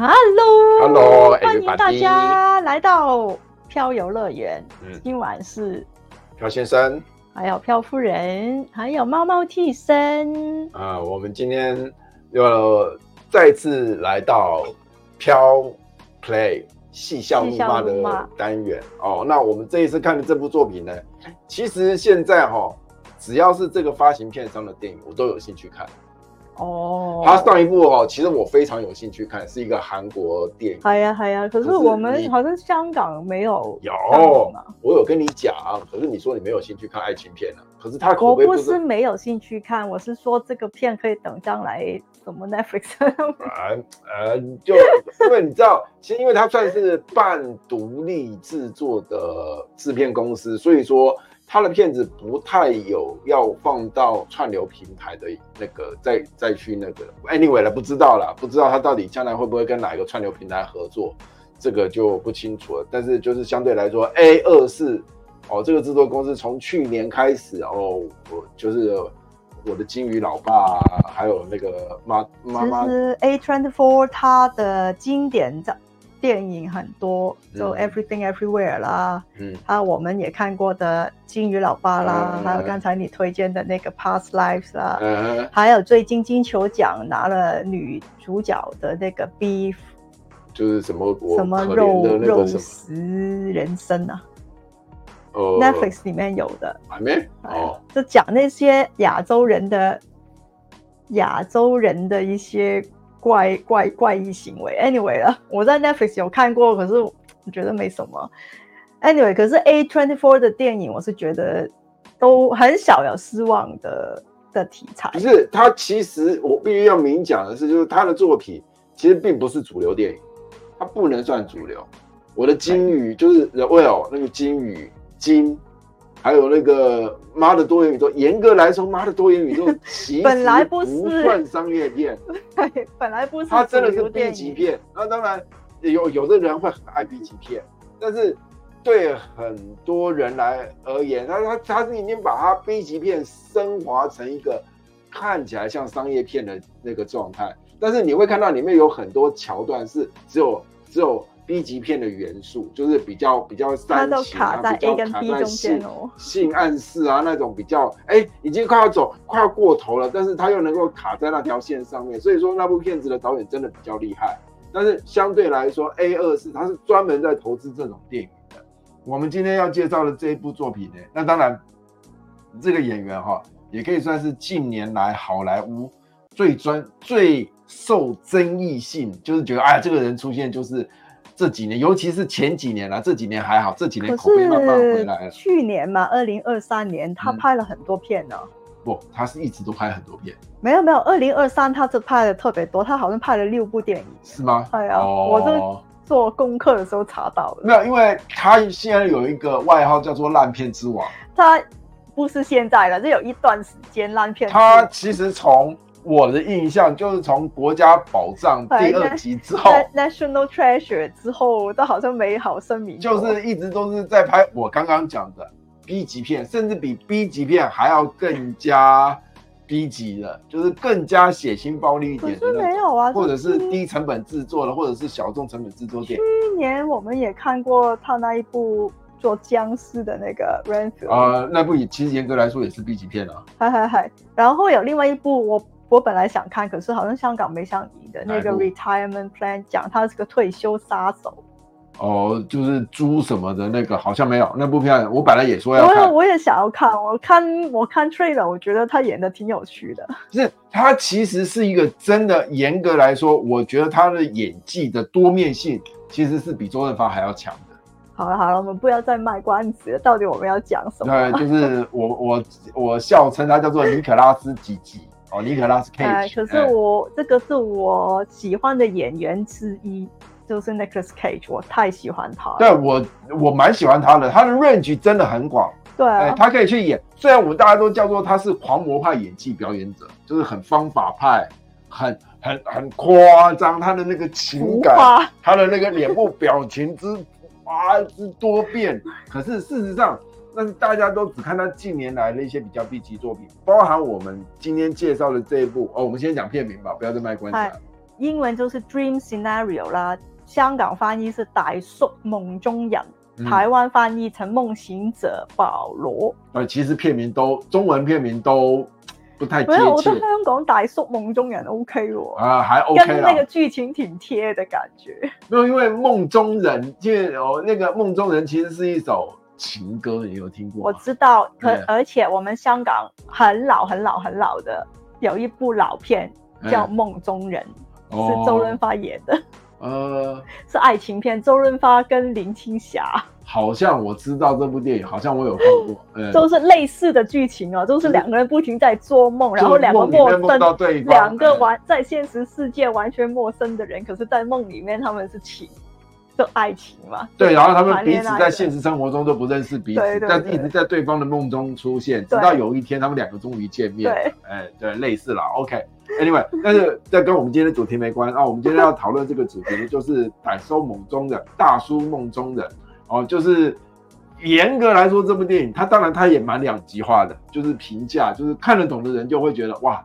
Hello，Hello，欢迎大家来到漂游乐园。嗯，今晚是漂先生，还有漂夫人，还有猫猫替身。啊，我们今天又再次来到漂 Play 戏笑怒骂的单元哦。那我们这一次看的这部作品呢，其实现在哈、哦，只要是这个发行片商的电影，我都有兴趣看。哦，他上一部哦，其实我非常有兴趣看，是一个韩国电影。系啊系啊，可是我们好像香港没有。有，我有跟你讲，可是你说你没有兴趣看爱情片啊？可是他口碑不是。我不是没有兴趣看，我是说这个片可以等将来什么 Netflix。呃呃，就因为你知道，其实因为它算是半独立制作的制片公司，所以说。他的片子不太有要放到串流平台的那个，再再去那个，anyway 了，不知道了，不知道他到底将来会不会跟哪一个串流平台合作，这个就不清楚了。但是就是相对来说，A 二四哦，这个制作公司从去年开始哦，我就是我的金鱼老爸，还有那个妈妈妈，其实 A twenty four 它的经典在。电影很多，就 Everything Everywhere 啦，嗯，还有我们也看过的《金鱼老爸》啦，嗯、还有刚才你推荐的那个 Past Lives 啦，嗯，还有最近金球奖拿了女主角的那个 Beef，就是什么什么肉肉食人生啊，哦，Netflix 里面有的，还没？哦，就讲那些亚洲人的亚洲人的一些。怪怪怪异行为，anyway 了，我在 Netflix 有看过，可是我觉得没什么。anyway，可是 A Twenty Four 的电影，我是觉得都很少有失望的的题材。不是，他其实我必须要明讲的是，就是他的作品其实并不是主流电影，他不能算主流。我的金鱼就是 The Whale 那个金鱼鲸。还有那个妈的多元宇宙，严格来说，妈的多元宇宙 其实不算商业片，对，本来不是，它真的是 B 级片。那当然有有的人会很爱 B 级片，但是对很多人来而言，他他他是已经把它 B 级片升华成一个看起来像商业片的那个状态。但是你会看到里面有很多桥段是只有只有。B 级片的元素就是比较比较煽情啊，卡在 A 跟 B 中间哦，性暗示啊那种比较哎、欸，已经快要走快要过头了，但是他又能够卡在那条线上面，所以说那部片子的导演真的比较厉害。但是相对来说，A 二四他是专门在投资这种电影的。我们今天要介绍的这一部作品呢，那当然这个演员哈也可以算是近年来好莱坞最专最受争议性，就是觉得哎呀这个人出现就是。这几年，尤其是前几年啦，这几年还好，这几年口碑慢慢回来了。去年嘛，二零二三年，他拍了很多片呢、嗯。不，他是一直都拍很多片。没有没有，二零二三他是拍的特别多，他好像拍了六部电影。是吗？哎呀，哦、我这做功课的时候查到的。没有，因为他现在有一个外号叫做“烂片之王”。他不是现在了，这有一段时间烂片。他其实从。我的印象就是从《国家宝藏》第二集之后，《National Treasure》之后，都好像没好声明，就是一直都是在拍我刚刚讲的 B 级片，甚至比 B 级片还要更加 B 级的，就是更加血腥暴力一点的。没有啊，或者是低成本制作的，或者是小众成本制作电影。去年我们也看过他那一部做僵尸的那个《Renfield》啊，那部也其实严格来说也是 B 级片啊。嗨嗨嗨，然后有另外一部我。我本来想看，可是好像香港没上映的那个 Retirement Plan，讲他是个退休杀手。哦，就是猪什么的那个，好像没有那部片。我本来也说要看，我我也想要看。我看我看 trailer，我觉得他演的挺有趣的。是，他其实是一个真的，严格来说，我觉得他的演技的多面性其实是比周润发还要强的。好了好了，我们不要再卖关子了，到底我们要讲什么？对，就是我我我笑称他叫做尼可拉斯几几。哦，尼可拉斯凯奇。哎，可是我、欸、这个是我喜欢的演员之一，就是 Nicolas Cage，我太喜欢他了。对，我我蛮喜欢他的，他的 range 真的很广。对、他可以去演。虽然我们大家都叫做他是狂魔派演技表演者，就是很方法派，很很很夸张，他的那个情感，他的那个脸部表情之啊之多变。可是事实上。但是大家都只看他近年来的一些比较 B 级作品，包含我们今天介绍的这一部哦。我们先讲片名吧，不要再卖关子了。英文就是 dream scenario 啦，香港翻译是大叔梦中人，嗯、台湾翻译成梦行者保罗。呃，其实片名都中文片名都不太贴切。我觉得香港大叔梦中人 OK 哦，啊，还 OK 跟那个剧情挺贴的感觉。没有，因为梦中人，因为哦，那个梦中人其实是一首情歌，你有听过？我知道，可而且我们香港很老很老很老的有一部老片叫《梦中人》。是周润发演的，呃，是爱情片，周润发跟林青霞。好像我知道这部电影，好像我有看过，嗯、都是类似的剧情哦，都是两个人不停在做梦，然后两个陌生，两个完在现实世界完全陌生的人，可是在梦里面他们是情。爱情嘛，对，然后他们彼此在现实生活中都不认识彼此，但一直在对方的梦中出现，直到有一天他们两个终于见面。对，哎，对，类似了。OK，Anyway，但是这跟我们今天的主题没关啊。我们今天要讨论这个主题就是歹收梦中人，大叔梦中人哦，就是严格来说，这部电影它当然它也蛮两极化的，就是评价，就是看得懂的人就会觉得哇，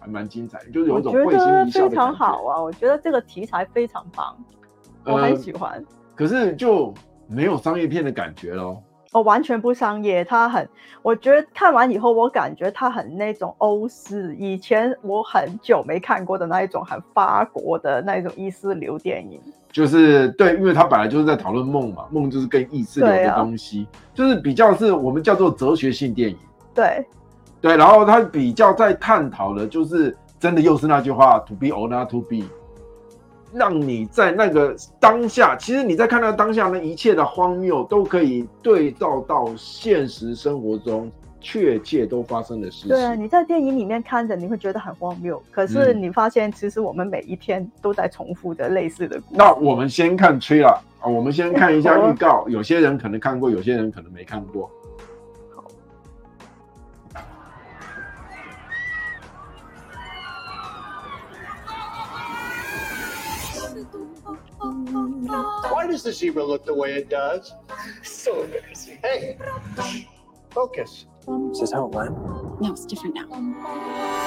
还蛮精彩，就是有一种会心一笑的非常好啊，我觉得这个题材非常棒。我很喜欢、呃，可是就没有商业片的感觉咯。我、哦、完全不商业，它很，我觉得看完以后，我感觉它很那种欧式，以前我很久没看过的那一种很法国的那种意识流电影。就是对，因为它本来就是在讨论梦嘛，梦就是跟意识流的东西，啊、就是比较是我们叫做哲学性电影。对，对，然后它比较在探讨的，就是真的又是那句话，to be or not to be。让你在那个当下，其实你在看到当下那一切的荒谬，都可以对照到现实生活中确切都发生的事情。对啊，你在电影里面看着，你会觉得很荒谬，可是你发现其实我们每一天都在重复着类似的故事。那我们先看 trailer 啊，我们先看一下预告，有些人可能看过，有些人可能没看过。The zebra look the way it does? So embarrassing. Hey, focus. Is this how it went? No, it's different now.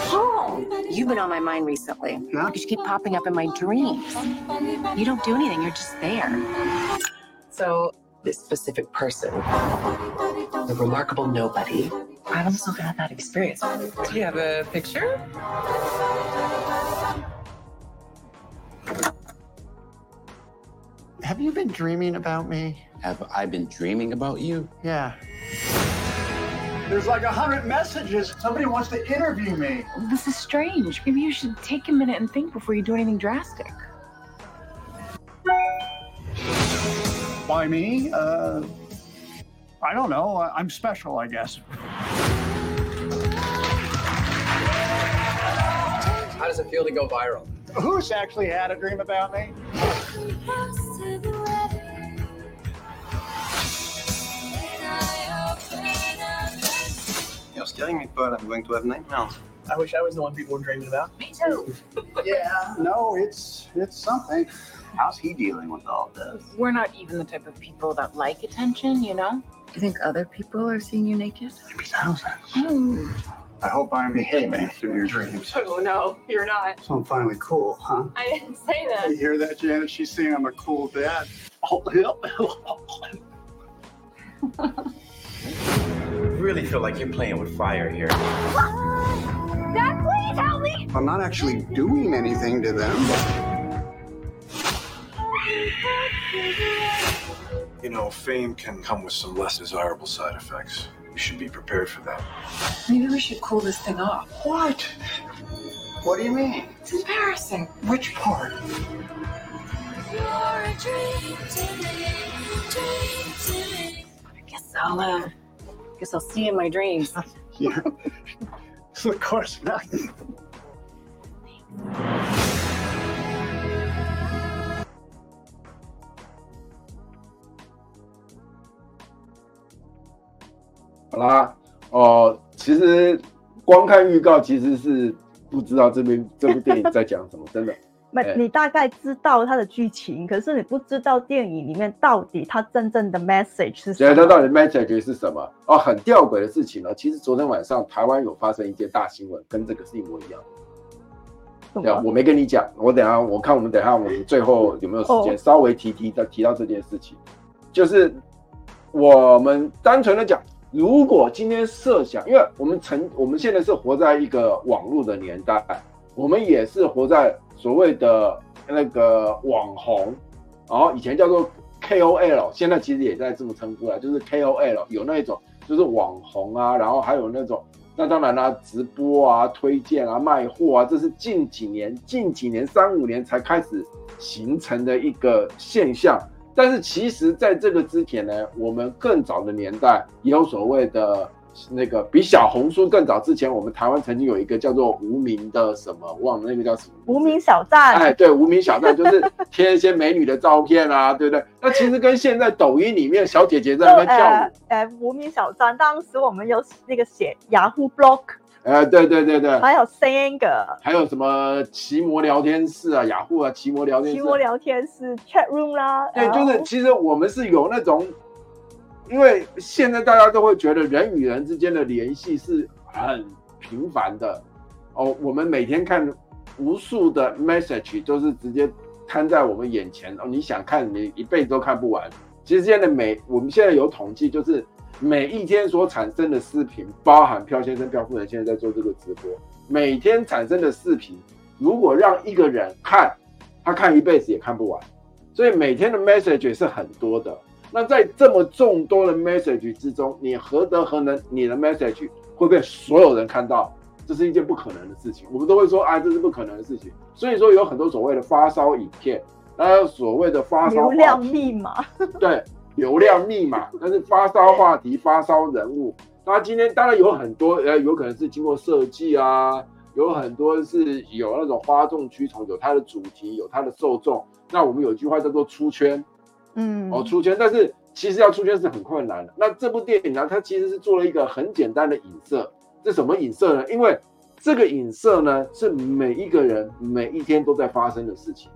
Paul, you've been on my mind recently. Yeah? You keep popping up in my dreams. You don't do anything, you're just there. So, this specific person, the remarkable nobody, I've also had that experience. Do you have a picture? Have you been dreaming about me? Have I been dreaming about you? Yeah. There's like a hundred messages. Somebody wants to interview me. This is strange. Maybe you should take a minute and think before you do anything drastic. Why me? Uh, I don't know. I'm special, I guess. How does it feel to go viral? Who's actually had a dream about me? You're scaring me, Paul. I'm going to have nightmares. I wish I was the one people were dreaming about. Me too. yeah, no, it's it's something. How's he dealing with all this? We're not even the type of people that like attention, you know? You think other people are seeing you naked? Maybe thousands. Mm. I hope I'm behaving through your dreams. Oh, no, you're not. So I'm finally cool, huh? I didn't say that. You hear that, Janet? She's saying I'm a cool dad. Oh, really feel like you're playing with fire here. Dad, please help me! I'm not actually doing anything to them. You know, fame can come with some less desirable side effects. You should be prepared for that. Maybe we should cool this thing off. What? What do you mean? It's embarrassing. Which part? I guess I'll, uh, guess I'll see you in my dreams. yeah. of course not. 好啦，哦、呃，其实光看预告其实是不知道这边这部电影在讲什么，真的。没，你大概知道它的剧情，可是你不知道电影里面到底它真正的 message 是什么。对，它到底 message 是什么？哦，很吊诡的事情呢。其实昨天晚上台湾有发生一件大新闻，跟这个是一模一样。对啊，我没跟你讲，我等下我看我们等下我们最后 有没有时间、哦、稍微提提的提到这件事情，就是我们单纯的讲，如果今天设想，因为我们曾我们现在是活在一个网络的年代，我们也是活在所谓的那个网红，然后以前叫做 KOL，现在其实也在这么称呼了，就是 KOL 有那一种就是网红啊，然后还有那种。那当然啦，直播啊、推荐啊、卖货啊，这是近几年、近几年三五年才开始形成的一个现象。但是其实在这个之前呢，我们更早的年代也有所谓的。那个比小红书更早之前，我们台湾曾经有一个叫做无名的什么，忘了那个叫什么？无名小站。哎，对，无名小站就是贴一些美女的照片啊，对不对？那其实跟现在抖音里面小姐姐在那边跳舞。哎、呃呃，无名小站，当时我们有那个写 Yahoo Blog。哎，对对对对。还有三个。还有什么奇摩聊天室啊，雅虎啊，奇摩聊天室。奇摩聊天室 Chat Room 啦。对，就是其实我们是有那种。因为现在大家都会觉得人与人之间的联系是很频繁的哦，我们每天看无数的 message 都是直接摊在我们眼前哦，你想看你一辈子都看不完。其实现在每我们现在有统计，就是每一天所产生的视频，包含漂先生、漂夫人现在在做这个直播，每天产生的视频，如果让一个人看，他看一辈子也看不完，所以每天的 message 是很多的。那在这么众多的 message 之中，你何德何能？你的 message 会被所有人看到？这是一件不可能的事情。我们都会说啊，这是不可能的事情。所以说有很多所谓的发烧影片，还有所谓的发烧流量密码，对，流量密码，但是发烧话题、发烧人物。那今天当然有很多，呃，有可能是经过设计啊，有很多是有那种哗众取宠，有它的主题，有它的受众。那我们有一句话叫做出圈。嗯，哦，出圈，但是其实要出圈是很困难的。那这部电影呢，它其实是做了一个很简单的影射。这什么影射呢？因为这个影射呢，是每一个人每一天都在发生的事情。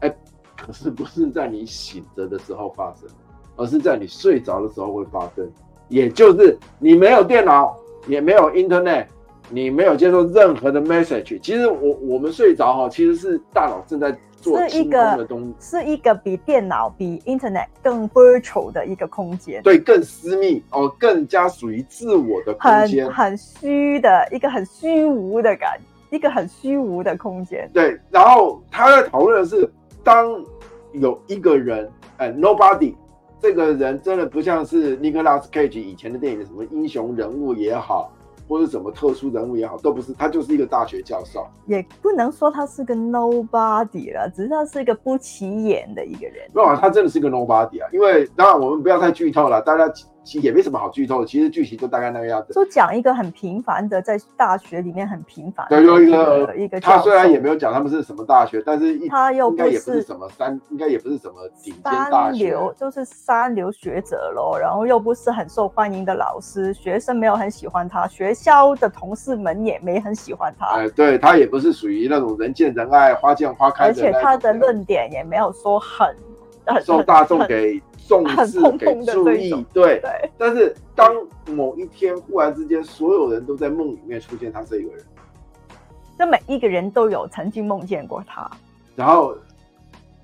哎，可是不是在你醒着的时候发生，而是在你睡着的时候会发生。也就是你没有电脑，也没有 Internet，你没有接受任何的 message。其实我我们睡着哈，其实是大脑正在。是一个是一个比电脑比 Internet 更 virtual 的一个空间，对，更私密哦，更加属于自我的空间，很很虚的一个很虚无的感，一个很虚无的空间。对，然后他在讨论的是，当有一个人，哎，Nobody，这个人真的不像是 Nicolas Cage 以前的电影的什么英雄人物也好。或者什么特殊人物也好，都不是，他就是一个大学教授，也不能说他是个 nobody 了，只是他是一个不起眼的一个人。没有啊，他真的是个 nobody 啊，因为当然我们不要太剧透了，大家。其实也没什么好剧透的，其实剧情就大概那个样子。就讲一个很平凡的，在大学里面很平凡的。对，有一个一个。他虽然也没有讲他们是什么大学，但是他又应该也不是什么三，应该也不是什么顶尖大流就是三流学者喽，然后又不是很受欢迎的老师，学生没有很喜欢他，学校的同事们也没很喜欢他。哎，对他也不是属于那种人见人爱、花见花开。而且他的论点也没有说很很。受大众给重视、给注意，对。对。但是当某一天忽然之间，所有人都在梦里面出现他这一个人，那每一个人都有曾经梦见过他。然后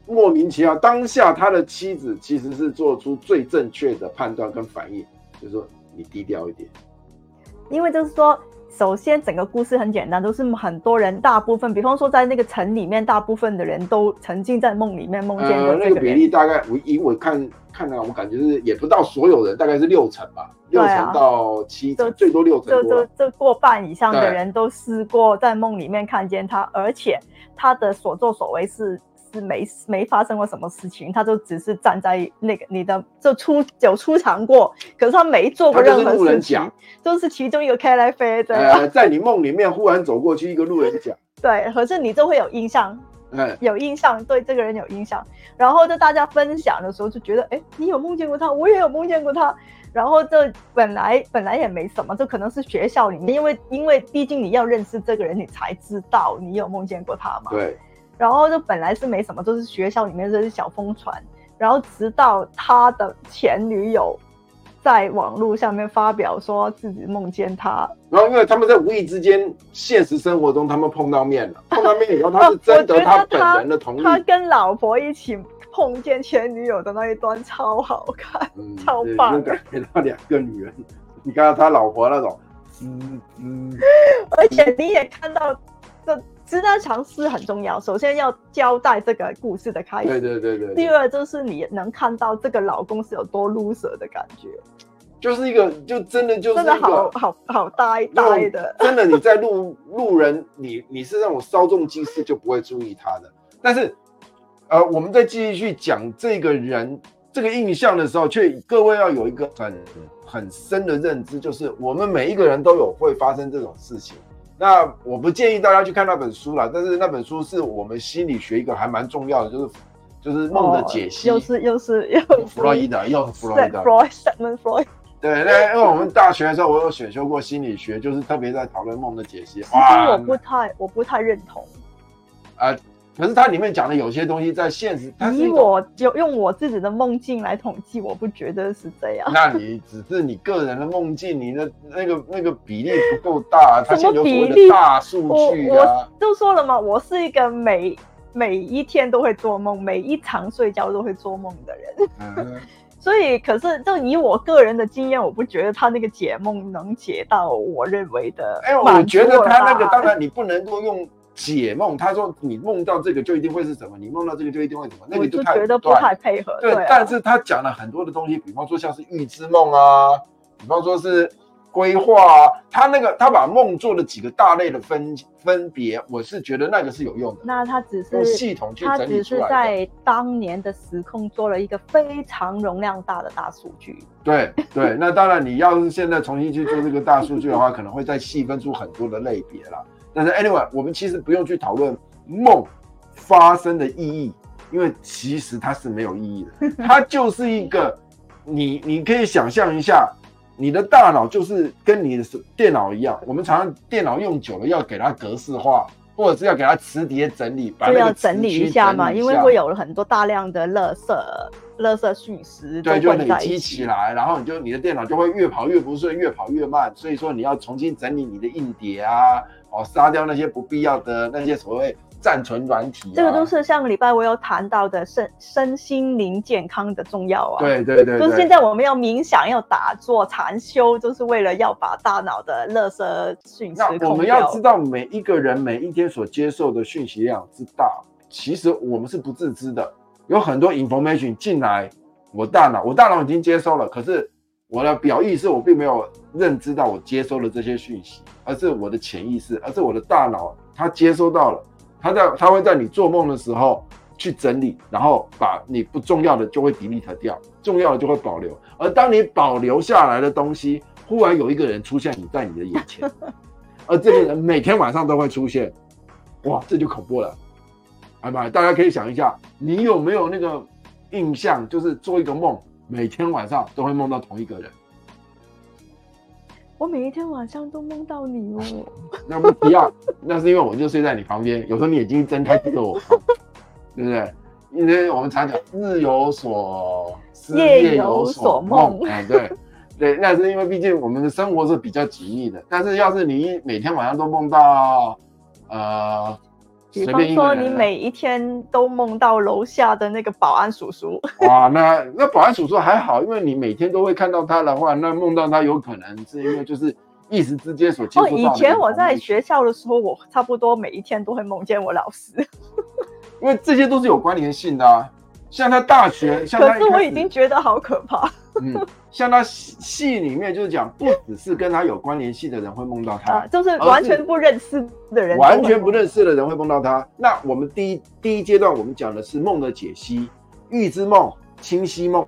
莫名其妙，当下他的妻子其实是做出最正确的判断跟反应，就是说你低调一点，因为就是说。首先，整个故事很简单，都是很多人，大部分，比方说在那个城里面，大部分的人都沉浸在梦里面梦见过这个人。呃，那个比例大概我以我看看来，我感觉是也不到所有人，大概是六成吧，六成到七成，最多六成多。这这这过半以上的人都试过在梦里面看见他，而且他的所作所为是。是没没发生过什么事情，他就只是站在那个你的就出有出场过，可是他没做过任何事情，就，就是其中一个开来飞的。呃，在你梦里面忽然走过去一个路人甲，对，可是你就会有印象，嗯，有印象，对这个人有印象，然后就大家分享的时候就觉得，哎，你有梦见过他，我也有梦见过他，然后这本来本来也没什么，这可能是学校里面，因为因为毕竟你要认识这个人，你才知道你有梦见过他嘛，对。然后就本来是没什么，就是学校里面这些小疯传。然后直到他的前女友在网络上面发表说自己梦见他，然后因为他们在无意之间，现实生活中他们碰到面了，碰到面以后他是 征得他本人的同意，他跟老婆一起碰见前女友的那一段超好看，嗯、超棒，感觉到两个女人，你看到他老婆那种，嗯嗯，而且你也看到这。知道尝试很重要，首先要交代这个故事的开始。对对对对。第二就是你能看到这个老公是有多 loser 的感觉，就是一个就真的就是真的好好好呆呆的。真的你在路路人，你你是那种稍纵即逝就不会注意他的。但是，呃，我们在继续去讲这个人这个印象的时候，却各位要有一个很很深的认知，就是我们每一个人都有会发生这种事情。那我不建议大家去看那本书了，但是那本书是我们心理学一个还蛮重要的，就是就是梦的解析。哦、又是又是又是弗洛伊德，又是弗洛伊德。Freud，对，那因为我们大学的时候我有选修过心理学，就是特别在讨论梦的解析。其实我不太我不太认同。啊。可是它里面讲的有些东西在现实，以我就用我自己的梦境来统计，我不觉得是这样。那你只是你个人的梦境，你的那个那个比例不够大，它什么比例？大数据啊！我就说了嘛，我是一个每每一天都会做梦，每一场睡觉都会做梦的人。嗯、所以，可是就以我个人的经验，我不觉得他那个解梦能解到我认为的。哎，我觉得他那个当然你不能够用。解梦，他说你梦到这个就一定会是什么，你梦到这个就一定会什么，那个就太觉得不太配合。对，但是他讲了很多的东西，比方说像是预知梦啊，比方说是规划啊，他那个他把梦做了几个大类的分分别，我是觉得那个是有用的。那他只是系统。他只是在当年的时空做了一个非常容量大的大数据。对对，那当然你要是现在重新去做这个大数据的话，可能会再细分出很多的类别了。但是，anyway，我们其实不用去讨论梦发生的意义，因为其实它是没有意义的。它就是一个，你你可以想象一下，你的大脑就是跟你的电脑一样。我们常常电脑用久了，要给它格式化，或者是要给它磁碟整理，把要整理一下嘛，因为会有很多大量的垃圾。垃圾讯息对，就累积起来，然后你就你的电脑就会越跑越不顺，越跑越慢。所以说你要重新整理你的硬碟啊，哦，杀掉那些不必要的那些所谓暂存软体啊。这个都是上个礼拜我有谈到的身身心灵健康的重要啊。对对对，就是现在我们要冥想、要打坐、禅修，就是为了要把大脑的垃圾讯息。那我们要知道，每一个人每一天所接受的讯息量之大，其实我们是不自知的。有很多 information 进来，我大脑，我大脑已经接收了，可是我的表意是我并没有认知到我接收了这些讯息，而是我的潜意识，而是我的大脑，它接收到了，它在，它会在你做梦的时候去整理，然后把你不重要的就会 delete 掉，重要的就会保留，而当你保留下来的东西，忽然有一个人出现你在你的眼前，而这个人每天晚上都会出现，哇，这就恐怖了。哎妈！大家可以想一下，你有没有那个印象，就是做一个梦，每天晚上都会梦到同一个人？我每一天晚上都梦到你哦。那不一样，那是因为我就睡在你旁边，有时候你眼睛一睁开对着我，对不对？因为我们常讲日有所思，夜有所梦。哎，对对，那是因为毕竟我们的生活是比较紧密的。但是要是你每天晚上都梦到，呃。比方说，你每一天都梦到楼下的那个保安叔叔。哇，那那保安叔叔还好，因为你每天都会看到他的话，那梦到他有可能是因为就是一时之间所接触到以前我在学校的时候，我差不多每一天都会梦见我老师。因为这些都是有关联性的啊。像他大学，像他可是我已经觉得好可怕。嗯，像他戏里面就是讲，不只是跟他有关联系的人会梦到他，啊，就是完全不认识的人，完全不认识的人会梦到他。那我们第一第一阶段，我们讲的是梦的解析、预知梦、清晰梦、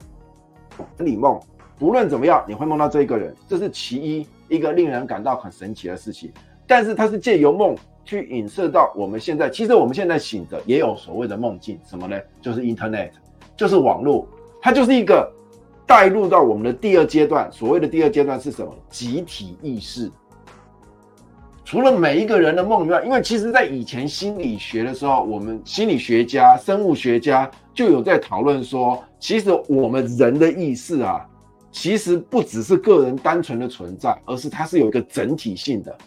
整理梦。不论怎么样，你会梦到这一个人，这是其一，一个令人感到很神奇的事情。但是它是借由梦。去影射到我们现在，其实我们现在醒着也有所谓的梦境，什么呢？就是 Internet，就是网络，它就是一个带入到我们的第二阶段。所谓的第二阶段是什么？集体意识。除了每一个人的梦以外，因为其实在以前心理学的时候，我们心理学家、生物学家就有在讨论说，其实我们人的意识啊，其实不只是个人单纯的存在，而是它是有一个整体性的，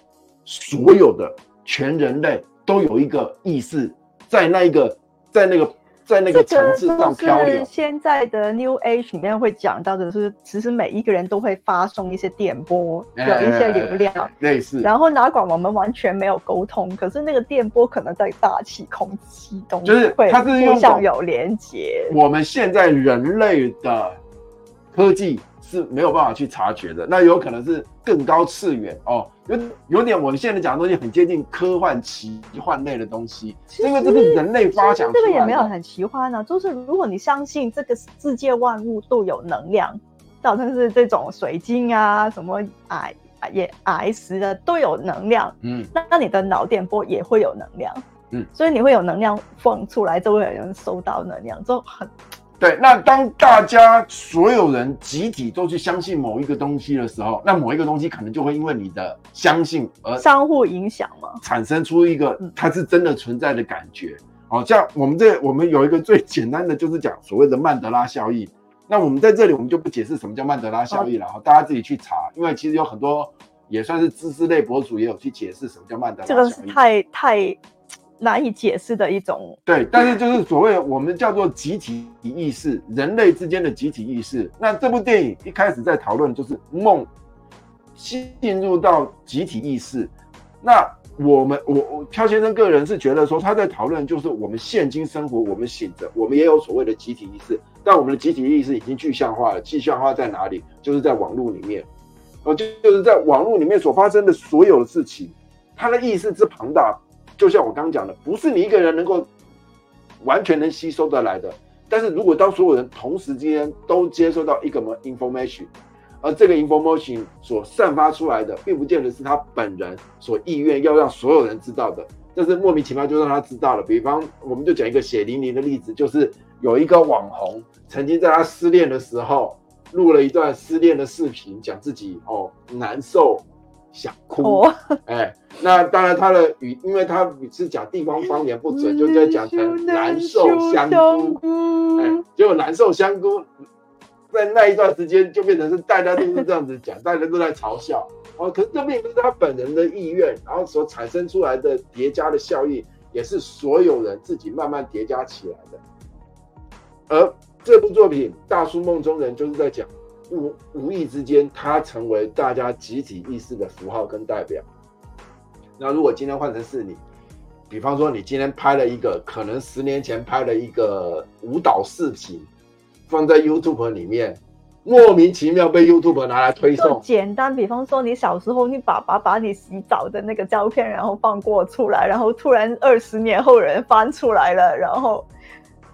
所有的全人类都有一个意识，在那一个在那个。在那个层次上漂流。现在的 New Age 里面会讲到的是，其实每一个人都会发送一些电波，有一些流量，类似。然后哪管我们完全没有沟通，可是那个电波可能在大气、空气中，就是它是互相有连接。我们现在人类的科技。是没有办法去察觉的，那有可能是更高次元哦，有有点我们现在讲的东西很接近科幻奇幻类的东西，因为这是人类发想。这个也没有很奇幻呢、啊，就是如果你相信这个世界万物都有能量，好像是这种水晶啊，什么矮也矮石的都有能量，嗯，那那你的脑电波也会有能量，嗯，所以你会有能量放出来，就会有人收到能量，就很。对，那当大家所有人集体都去相信某一个东西的时候，那某一个东西可能就会因为你的相信而相互影响嘛，产生出一个它是真的存在的感觉。好像我们这我们有一个最简单的，就是讲所谓的曼德拉效应。那我们在这里我们就不解释什么叫曼德拉效应了哈，大家自己去查，因为其实有很多也算是知识类博主也有去解释什么叫曼德拉效应。这个是太太。难以解释的一种，对，但是就是所谓我们叫做集体意识，人类之间的集体意识。那这部电影一开始在讨论就是梦进入到集体意识。那我们我我漂先生个人是觉得说他在讨论就是我们现今生活，我们醒着，我们也有所谓的集体意识，但我们的集体意识已经具象化了。具象化在哪里？就是在网络里面，哦，就就是在网络里面所发生的所有的事情，它的意识之庞大。就像我刚刚讲的，不是你一个人能够完全能吸收得来的。但是如果当所有人同时之间都接收到一个 information，而这个 information 所散发出来的，并不见得是他本人所意愿要让所有人知道的，但是莫名其妙就让他知道了。比方，我们就讲一个血淋淋的例子，就是有一个网红曾经在他失恋的时候录了一段失恋的视频，讲自己哦难受。想哭，哎、欸，那当然他的语，因为他是讲地方方言不准，就在讲成难受香菇，哎、欸，结果难受香菇，在那一段时间就变成是大家都是这样子讲，大家都在嘲笑哦。可是这并不是他本人的意愿，然后所产生出来的叠加的效应，也是所有人自己慢慢叠加起来的。而这部作品《大叔梦中人》就是在讲。无无意之间，它成为大家集体意识的符号跟代表。那如果今天换成是你，比方说你今天拍了一个，可能十年前拍了一个舞蹈视频，放在 YouTube 里面，莫名其妙被 YouTube 拿来推送。简单，比方说你小时候，你爸爸把你洗澡的那个照片，然后放过出来，然后突然二十年后人翻出来了，然后。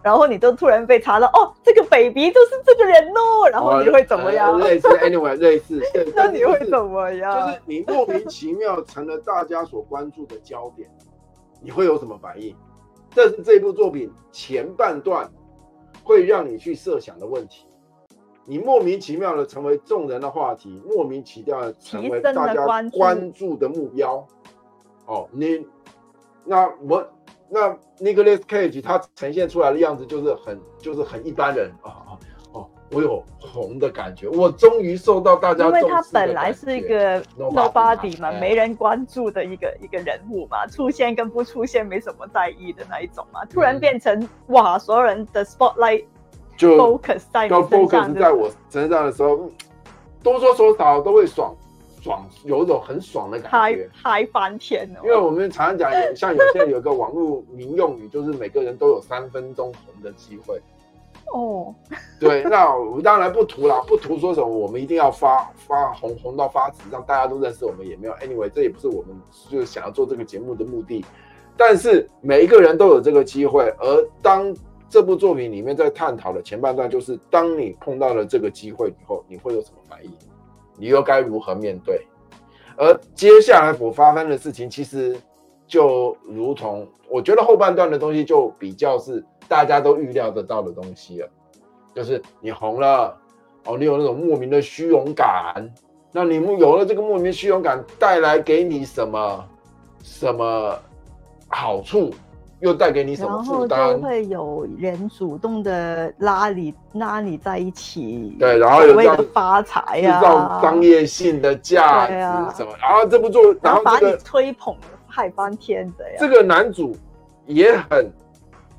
然后你就突然被查到，哦，这个 baby 就是这个人哦，然后你会怎么样？呃、类似，anyway，类似。那你会怎么样？就是你莫名其妙成了大家所关注的焦点，你会有什么反应？这是这部作品前半段会让你去设想的问题。你莫名其妙的成为众人的话题，莫名其妙的成为大家关注的目标。哦，你那我。那 Nicolas Cage 他呈现出来的样子就是很就是很一般人啊啊哦，我有红的感觉，我终于受到大家，因为他本来是一个 nobody 嘛，没人关注的一个一个人物嘛，出现跟不出现没什么在意的那一种嘛，突然变成哇，所有人的 spotlight 就 focus 在 focus 在我身上的时候，多多少少都会爽。爽，有一种很爽的感觉，嗨翻天了。因为我们常常讲，像有些有个网络名用语，就是每个人都有三分钟红的机会。哦，对，那我当然不图啦，不图说什么，我们一定要发发红红到发紫，让大家都认识我们也没有。Anyway，这也不是我们就是想要做这个节目的目的。但是每一个人都有这个机会，而当这部作品里面在探讨的前半段，就是当你碰到了这个机会以后，你会有什么反应？你又该如何面对？而接下来所发生的事情，其实就如同我觉得后半段的东西，就比较是大家都预料得到的东西了。就是你红了，哦，你有那种莫名的虚荣感，那你有了这个莫名虚荣感，带来给你什么什么好处？又带给你什么然后负担？就会有人主动的拉你拉你在一起，对，然后有这样发财制呀、造商业性的价值什么，然后这部作，然后把你这个吹捧害翻天的呀。这个男主也很，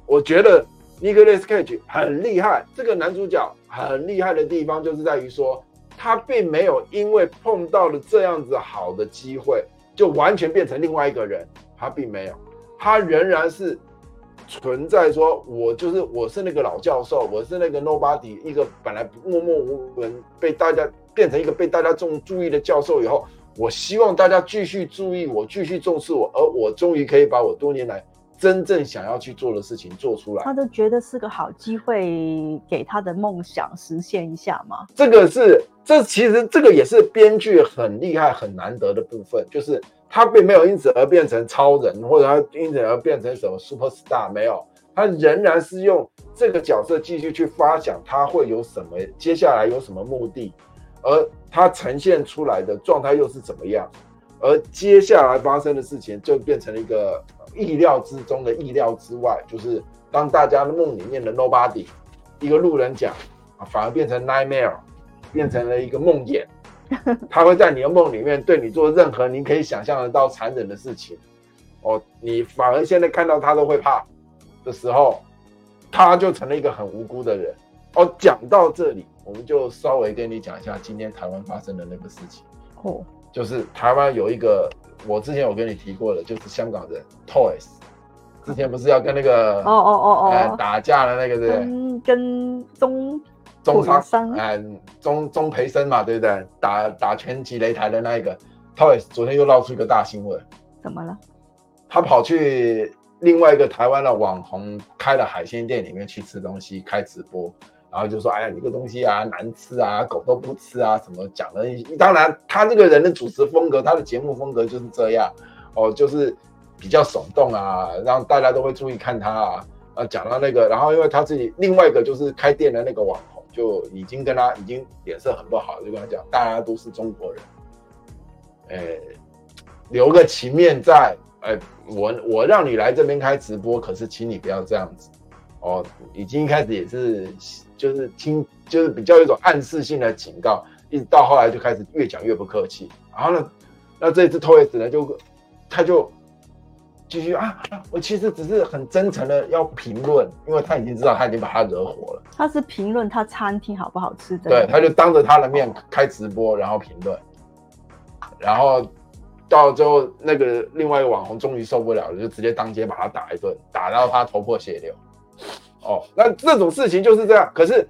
我觉得 Nicolas Cage 很厉害。这个男主角很厉害的地方就是在于说，他并没有因为碰到了这样子好的机会，就完全变成另外一个人。他并没有，他仍然是存在说，我就是我是那个老教授，我是那个 nobody，一个本来默默无闻被大家变成一个被大家重注意的教授以后，我希望大家继续注意我，继续重视我，而我终于可以把我多年来真正想要去做的事情做出来。他都觉得是个好机会，给他的梦想实现一下嘛。这个是，这其实这个也是编剧很厉害、很难得的部分，就是。他并没有因此而变成超人，或者他因此而变成什么 super star，没有，他仍然是用这个角色继续去发想他会有什么，接下来有什么目的，而他呈现出来的状态又是怎么样，而接下来发生的事情就变成了一个意料之中的意料之外，就是当大家的梦里面的 nobody，一个路人甲，反而变成 nightmare，变成了一个梦魇。他会在你的梦里面对你做任何你可以想象得到残忍的事情，哦，你反而现在看到他都会怕的时候，他就成了一个很无辜的人。哦，讲到这里，我们就稍微跟你讲一下今天台湾发生的那个事情。哦，就是台湾有一个，我之前有跟你提过的，就是香港人 Toys，之前不是要跟那个哦哦哦哦、呃、打架的那个对不对？跟跟中。中商，嗯，钟钟培生嘛，对不对？打打拳击擂台的那一个，Toys 昨天又闹出一个大新闻，怎么了？他跑去另外一个台湾的网红开的海鲜店里面去吃东西，开直播，然后就说：“哎呀，你这个东西啊难吃啊，狗都不吃啊，什么讲的。”当然，他这个人的主持风格，他的节目风格就是这样哦，就是比较耸动啊，让大家都会注意看他啊。啊，讲到那个，然后因为他自己另外一个就是开店的那个网红。就已经跟他已经脸色很不好，就跟他讲，大家都是中国人，哎，留个情面在，哎，我我让你来这边开直播，可是请你不要这样子，哦，已经一开始也是就是听就是比较一种暗示性的警告，一直到后来就开始越讲越不客气，然后呢，那这次 Toys 呢就他就。继续啊！我其实只是很真诚的要评论，因为他已经知道他已经把他惹火了。他是评论他餐厅好不好吃的。对，他就当着他的面开直播，然后评论，然后到最后那个另外一个网红终于受不了了，就直接当街把他打一顿，打到他头破血流。哦，那这种事情就是这样。可是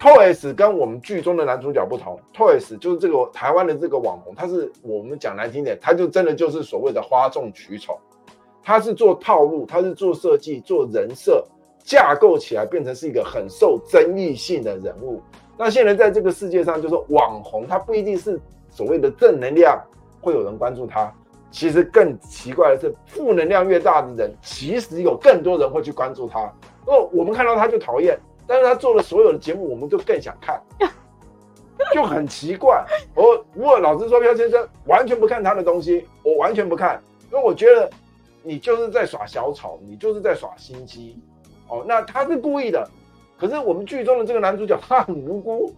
Toys 跟我们剧中的男主角不同，Toys 就是这个台湾的这个网红，他是我们讲难听点，他就真的就是所谓的哗众取宠。他是做套路，他是做设计、做人设架构起来，变成是一个很受争议性的人物。那现在在这个世界上，就是网红，他不一定是所谓的正能量会有人关注他。其实更奇怪的是，负能量越大的人，其实有更多人会去关注他。哦，我们看到他就讨厌，但是他做的所有的节目，我们就更想看，就很奇怪。我如果老实说，漂先生完全不看他的东西，我完全不看，因为我觉得。你就是在耍小丑，你就是在耍心机，哦，那他是故意的，可是我们剧中的这个男主角他很无辜，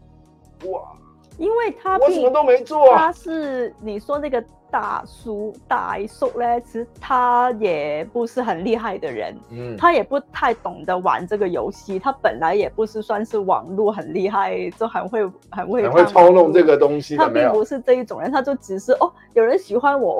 哇，因为他我什么都没做，他是你说那个。大叔大叔呢，其实他也不是很厉害的人，嗯，他也不太懂得玩这个游戏，他本来也不是算是网络很厉害，就很会很会很会操弄这个东西，他并不是这一种人，他就只是哦，有人喜欢我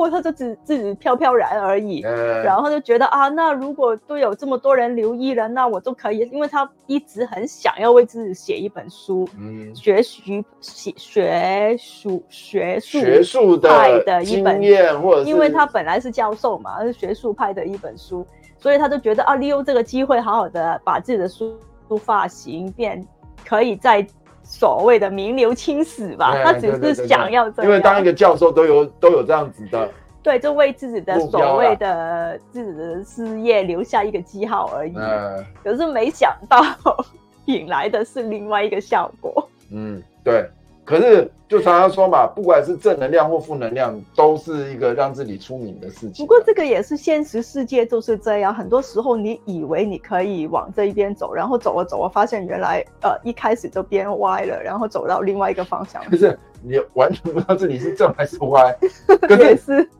哦他就只自己飘飘然而已，嗯，然后就觉得啊，那如果都有这么多人留意了，那我就可以，因为他一直很想要为自己写一本书，嗯，学习学学术学术。学术。派的一本，或者因为他本来是教授嘛，是学术派的一本书，所以他就觉得啊，利用这个机会，好好的把自己的书发行，变可以在所谓的名留青史吧。他只是想要这样，因为当一个教授都有都有这样子的，对，就为自己的所谓的自己的事业留下一个记号而已。可是没想到 引来的是另外一个效果。嗯，对。可是就常常说嘛，不管是正能量或负能量，都是一个让自己出名的事情。不过这个也是现实世界就是这样，很多时候你以为你可以往这一边走，然后走了走了，发现原来呃一开始就变歪了，然后走到另外一个方向。可是你完全不知道自己是正还是歪，可是，是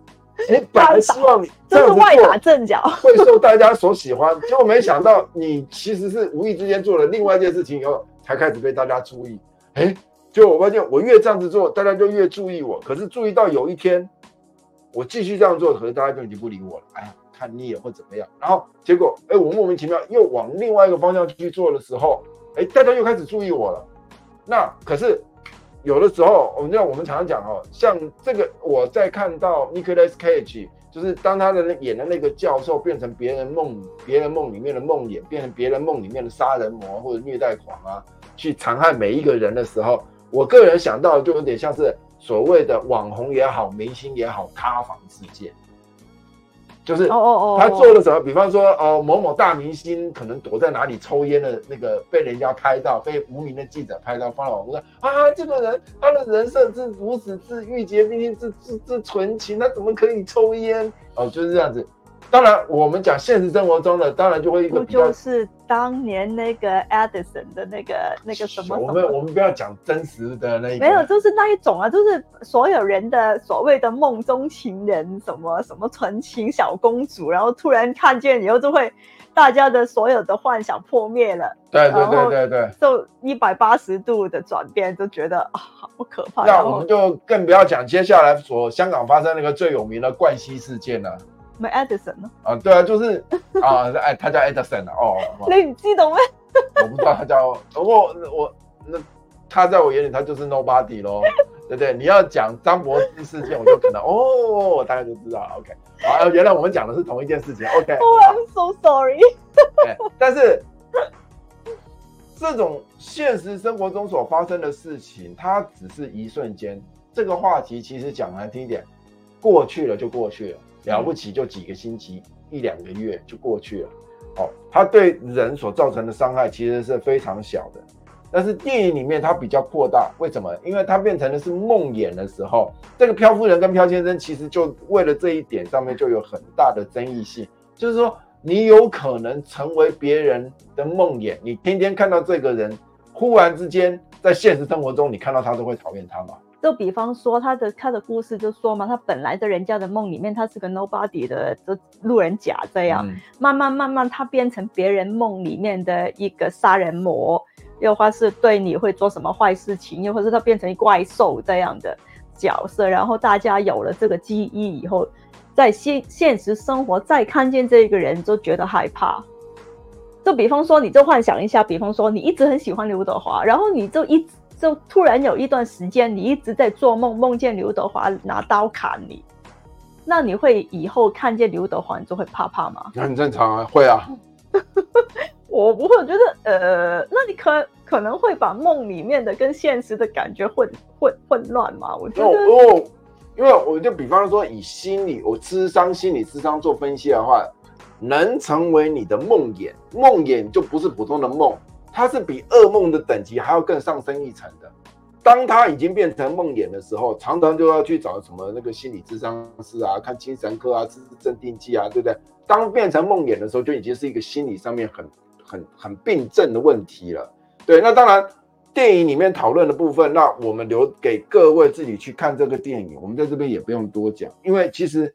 你本来希望你这就是歪打正脚，会受大家所喜欢，结果没想到你其实是无意之间做了另外一件事情以后，才开始被大家注意。哎。就我发现，我越这样子做，大家就越注意我。可是注意到有一天，我继续这样做，可能大家就已经不理我了。哎呀，看腻了或怎么样。然后结果，哎，我莫名其妙又往另外一个方向去做的时候，哎，大家又开始注意我了。那可是有的时候，我们像我们常常讲哦，像这个我在看到 Nicolas Cage，就是当他的演的那个教授变成别人梦、别人梦里面的梦魇，变成别人梦里面的杀人魔或者虐待狂啊，去残害每一个人的时候。我个人想到就有点像是所谓的网红也好，明星也好，塌房事件，就是哦哦哦，他做了什么？比方说，哦，某某大明星可能躲在哪里抽烟的那个，被人家拍到，被无名的记者拍到，放到网络上啊，这个人他的人设是如此之郁结，并且是是是纯情，他怎么可以抽烟？哦，就是这样子。当然，我们讲现实生活中的，当然就会一个，就是当年那个 Edison 的那个那个什么？我们我们不要讲真实的那没有，就是那一种啊，就是所有人的所谓的梦中情人，什么什么纯情小公主，然后突然看见以后，就会大家的所有的幻想破灭了。对对对对对，就一百八十度的转变，就觉得啊，好可怕。那我们就更不要讲接下来所香港发生那个最有名的冠希事件了。没 Edison 呢？啊，对啊，就是啊，哎，他叫 Edison 哦。你记得吗？我不知道他叫，不过我那他在我眼里他就是 nobody 咯，对不对？你要讲张柏芝事件，我就可能哦，我大概就知道了。OK，好，原来我们讲的是同一件事情。OK，I'm、oh, so sorry。但是这种现实生活中所发生的事情，它只是一瞬间。这个话题其实讲难听一点，过去了就过去了。了不起就几个星期，一两个月就过去了，哦，它对人所造成的伤害其实是非常小的，但是电影里面它比较扩大，为什么？因为它变成的是梦魇的时候，这个漂夫人跟漂先生其实就为了这一点上面就有很大的争议性，就是说你有可能成为别人的梦魇，你天天看到这个人，忽然之间在现实生活中你看到他都会讨厌他吗？就比方说他的他的故事就说嘛，他本来在人家的梦里面，他是个 nobody 的的路人甲这样，嗯、慢慢慢慢他变成别人梦里面的一个杀人魔，又或是对你会做什么坏事情，又或是他变成一怪兽这样的角色，然后大家有了这个记忆以后，在现现实生活再看见这个人就觉得害怕。就比方说，你就幻想一下，比方说你一直很喜欢刘德华，然后你就一直。就突然有一段时间，你一直在做梦，梦见刘德华拿刀砍你，那你会以后看见刘德华你就会怕怕吗？那很正常啊，会啊。我不会，我觉得呃，那你可可能会把梦里面的跟现实的感觉混混混乱吗？我觉得哦，因为我就比方说以心理，我智商心理智商做分析的话，能成为你的梦魇，梦魇就不是普通的梦。它是比噩梦的等级还要更上升一层的。当它已经变成梦魇的时候，常常就要去找什么那个心理咨商师啊，看精神科啊，吃镇定剂啊，对不对？当变成梦魇的时候，就已经是一个心理上面很很很病症的问题了。对，那当然电影里面讨论的部分，那我们留给各位自己去看这个电影，我们在这边也不用多讲，因为其实。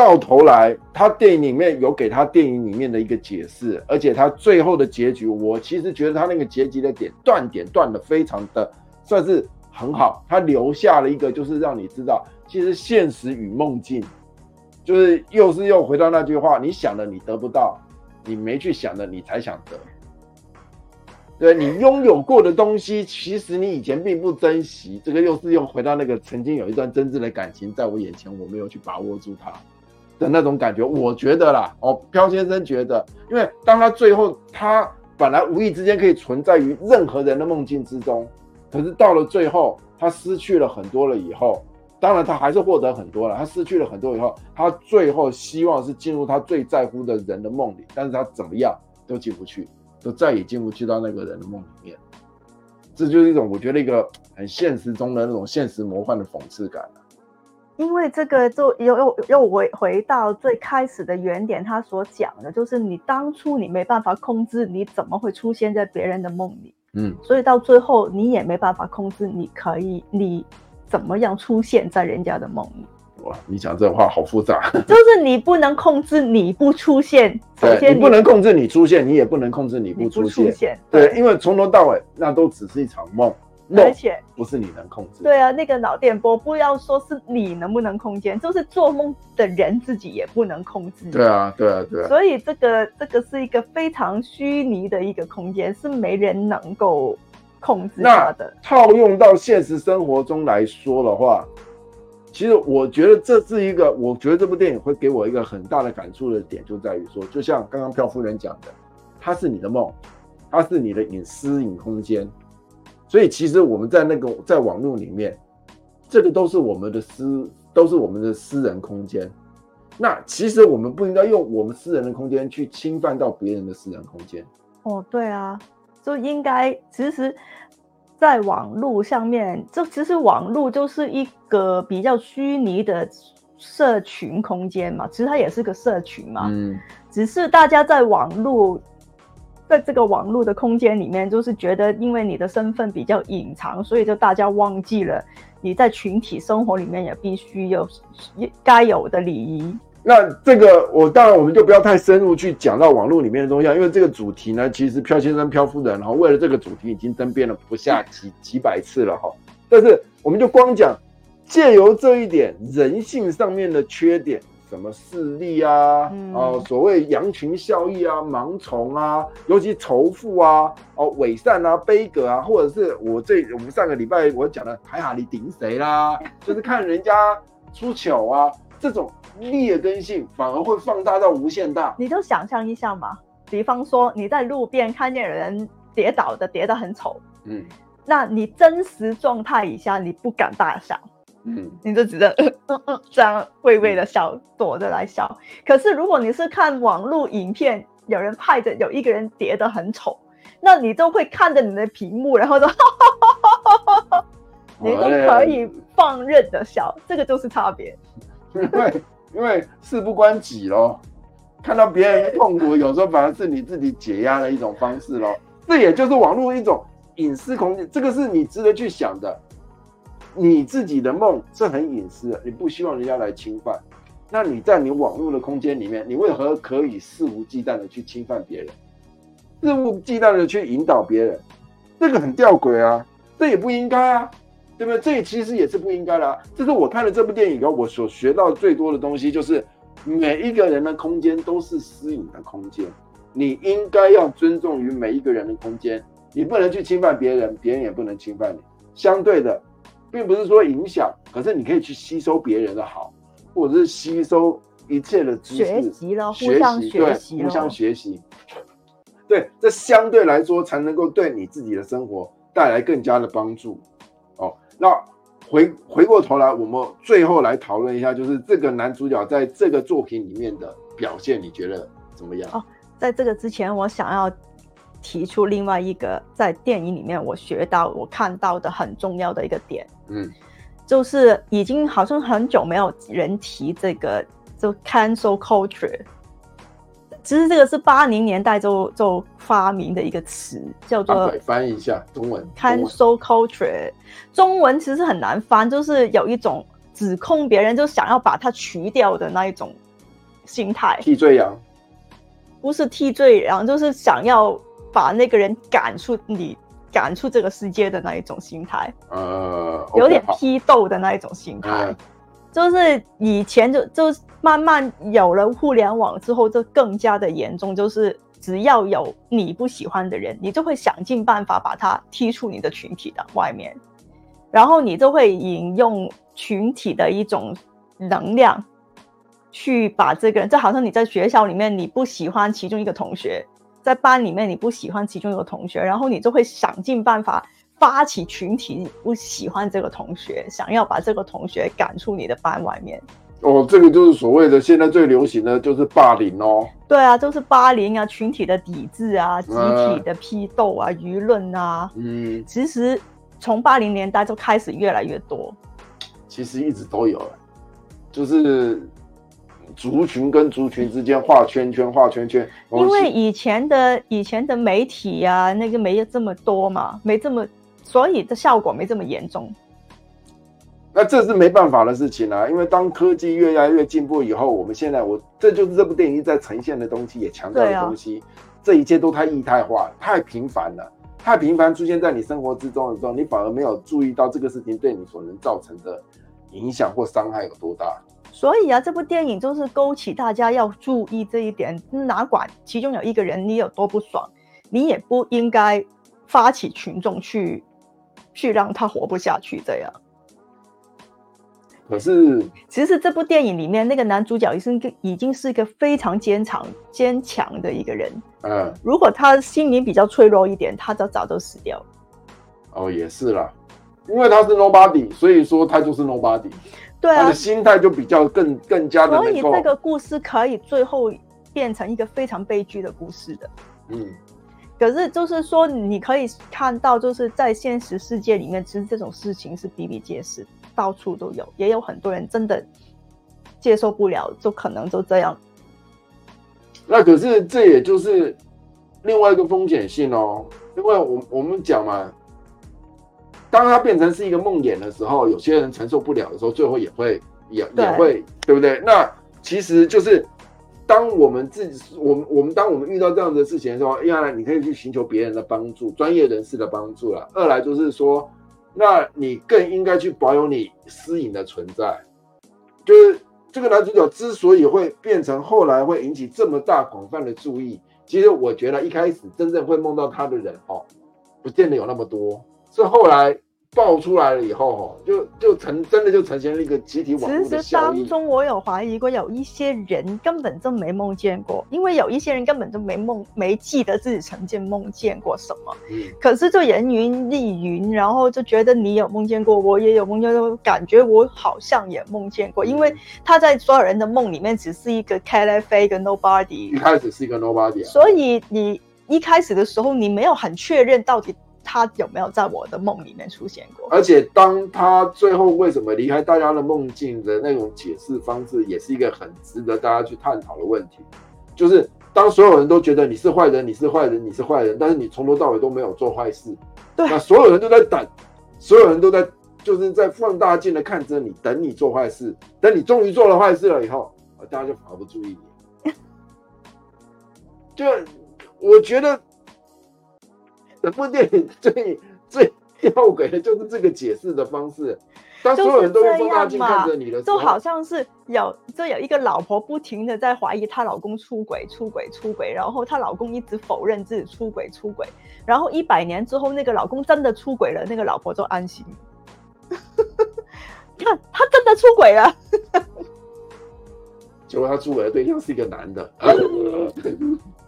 到头来，他电影里面有给他电影里面的一个解释，而且他最后的结局，我其实觉得他那个结局的点断点断得非常的算是很好，他留下了一个就是让你知道，其实现实与梦境，就是又是又回到那句话，你想的你得不到，你没去想的你才想得，对，你拥有过的东西，其实你以前并不珍惜，这个又是又回到那个曾经有一段真挚的感情在我眼前，我没有去把握住它。的那种感觉，我觉得啦，哦，飘先生觉得，因为当他最后，他本来无意之间可以存在于任何人的梦境之中，可是到了最后，他失去了很多了以后，当然他还是获得很多了，他失去了很多以后，他最后希望是进入他最在乎的人的梦里，但是他怎么样都进不去，都再也进不去到那个人的梦里面。这就是一种我觉得一个很现实中的那种现实魔幻的讽刺感。因为这个就又又又回回到最开始的原点，他所讲的就是你当初你没办法控制，你怎么会出现在别人的梦里？嗯，所以到最后你也没办法控制，你可以你怎么样出现在人家的梦里？哇，你讲这话好复杂，就是你不能控制你不出现，首先你，不能控制你出现，你也不能控制你不出现，出现对，对，因为从头到尾那都只是一场梦。而且不是你能控制。对啊，那个脑电波不要说是你能不能空间，就是做梦的人自己也不能控制。对啊，对啊，对啊。所以这个这个是一个非常虚拟的一个空间，是没人能够控制它的。套用到现实生活中来说的话，其实我觉得这是一个，我觉得这部电影会给我一个很大的感触的点，就在于说，就像刚刚漂夫人讲的，它是你的梦，它是你的隐私隐空间。所以其实我们在那个在网络里面，这个都是我们的私，都是我们的私人空间。那其实我们不应该用我们私人的空间去侵犯到别人的私人空间。哦，对啊，就应该其实，在网络上面，就其实网络就是一个比较虚拟的社群空间嘛。其实它也是个社群嘛，嗯，只是大家在网络。在这个网络的空间里面，就是觉得因为你的身份比较隐藏，所以就大家忘记了你在群体生活里面也必须有该有的礼仪。那这个我当然我们就不要太深入去讲到网络里面的东西，因为这个主题呢，其实飘先生、飘夫人哈，为了这个主题已经争辩了不下几几百次了哈。但是我们就光讲借由这一点人性上面的缺点。什么势力啊？嗯、哦，所谓羊群效益啊，盲从啊，尤其仇富啊，哦，伪善啊，悲格啊，或者是我这我们上个礼拜我讲的海哈里顶谁啦，就是看人家出糗啊，这种劣根性反而会放大到无限大。你就想象一下嘛，比方说你在路边看见有人跌倒的，跌得很丑，嗯，那你真实状态以下你不敢大笑。嗯，你就只能嗯 嗯这样微微的笑，躲着来笑。可是如果你是看网络影片，有人拍着有一个人叠得很丑，那你都会看着你的屏幕，然后说哈哈哈哈哈，你都可以放任的笑，这个就是差别。因为因为事不关己咯，看到别人的痛苦，有时候反而是你自己解压的一种方式咯。这也就是网络一种隐私空间，这个是你值得去想的。你自己的梦是很隐私的，你不希望人家来侵犯。那你在你网络的空间里面，你为何可以肆无忌惮的去侵犯别人，肆无忌惮的去引导别人？这个很吊诡啊，这也不应该啊，对不对？这其实也是不应该的啊。这是我看了这部电影以后，我所学到最多的东西，就是每一个人的空间都是私隐的空间，你应该要尊重于每一个人的空间，你不能去侵犯别人，别人也不能侵犯你。相对的。并不是说影响，可是你可以去吸收别人的好，或者是吸收一切的知识，学习了，互相学习，对，互相学习，对，这相对来说才能够对你自己的生活带来更加的帮助。哦，那回回过头来，我们最后来讨论一下，就是这个男主角在这个作品里面的表现，你觉得怎么样？哦，在这个之前，我想要。提出另外一个在电影里面我学到我看到的很重要的一个点，嗯，就是已经好像很久没有人提这个就 cancel culture，其实这个是八零年代就就发明的一个词，叫做翻译一下中文 cancel culture，中文其实很难翻，就是有一种指控别人就想要把它除掉的那一种心态，替罪羊，不是替罪羊，就是想要。把那个人赶出你，赶出这个世界的那一种心态，呃，有点批斗的那一种心态，嗯，就是以前就就慢慢有了互联网之后，就更加的严重，就是只要有你不喜欢的人，你就会想尽办法把他踢出你的群体的外面，然后你就会引用群体的一种能量，去把这个人，就好像你在学校里面你不喜欢其中一个同学。在班里面，你不喜欢其中一个同学，然后你就会想尽办法发起群体，不喜欢这个同学，想要把这个同学赶出你的班外面。哦，这个就是所谓的现在最流行的就是霸凌哦。对啊，就是霸凌啊，群体的抵制啊，集体的批斗啊，嗯、舆论啊。嗯，其实从八零年代就开始越来越多。其实一直都有，就是族群跟族群之间画圈圈，画圈圈。因为以前的以前的媒体啊，那个没有这么多嘛，没这么，所以的效果没这么严重。那这是没办法的事情啊，因为当科技越来越进步以后，我们现在我这就是这部电影在呈现的东西，也强调的东西，啊、这一切都太异态化，太频繁了，太频繁出现在你生活之中的时候，你反而没有注意到这个事情对你所能造成的影响或伤害有多大。所以啊，这部电影就是勾起大家要注意这一点，哪管其中有一个人你有多不爽，你也不应该发起群众去去让他活不下去这样。可是，其实这部电影里面那个男主角已经已经是一个非常坚强坚强的一个人。嗯，如果他心灵比较脆弱一点，他早早都死掉了。哦，也是啦，因为他是 nobody，所以说他就是 nobody。对啊，他的心态就比较更更加的。所以这个故事可以最后变成一个非常悲剧的故事的。嗯，可是就是说，你可以看到，就是在现实世界里面，其实这种事情是比比皆是。到处都有，也有很多人真的接受不了，就可能就这样。那可是这也就是另外一个风险性哦，因为我我们讲嘛，当它变成是一个梦魇的时候，有些人承受不了的时候，最后也会也也会对不对？那其实就是当我们自己，我们我们当我们遇到这样的事情的时候，一来你可以去寻求别人的帮助，专业人士的帮助了；二来就是说。那你更应该去保有你私隐的存在，就是这个男主角之所以会变成后来会引起这么大广泛的注意，其实我觉得一开始真正会梦到他的人哦，不见得有那么多，是后来。爆出来了以后，就就成真的就呈现了一个集体网络的。其实当中我有怀疑过，有一些人根本就没梦见过，因为有一些人根本就没梦，没记得自己曾经梦见过什么。嗯。可是就人云亦云，然后就觉得你有梦见过，我也有梦见过，感觉我好像也梦见过，因为他在所有人的梦里面只是一个 KLF 一个 nobody。一开始是一个 nobody 啊。所以你一开始的时候，你没有很确认到底。他有没有在我的梦里面出现过？而且，当他最后为什么离开大家的梦境的那种解释方式，也是一个很值得大家去探讨的问题。就是当所有人都觉得你是坏人，你是坏人，你是坏人，但是你从头到尾都没有做坏事，对，那所有人都在等，所有人都在就是在放大镜的看着你，等你做坏事，等你终于做了坏事了以后，大家就反而不注意你。就我觉得。整部电影最最吊诡的就是这个解释的方式。当所有人都用放大镜看着你的时候，就好像是有就有一个老婆不停的在怀疑她老公出轨、出轨、出轨，然后她老公一直否认自己出轨、出轨，然后一百年之后那个老公真的出轨了，那个老婆就安心。看他真的出轨了，结果他出轨的对象是一个男的。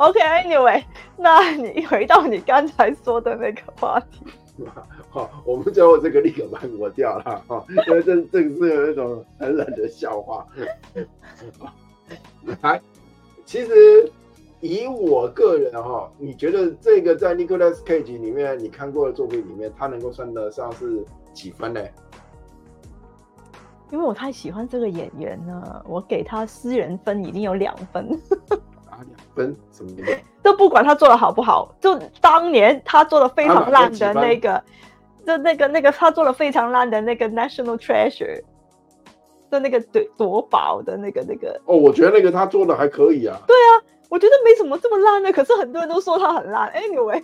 OK，Anyway，、okay, 那你回到你刚才说的那个话题。好，我们最后这个立刻把抹掉了哈，因为这这个是有一种很冷的笑话。来，其实以我个人哈，你觉得这个在 Nicolas Cage 里面你看过的作品里面，他能够算得上是几分呢？因为我太喜欢这个演员了，我给他私人分已经有两分。两分什么的，都不管他做的好不好，就当年他做的非常烂的那个，就那个那个他做的非常烂的那个 National Treasure，的那个夺夺宝的那个那个。哦，我觉得那个他做的还可以啊。对啊，我觉得没什么这么烂的，可是很多人都说他很烂。Anyway，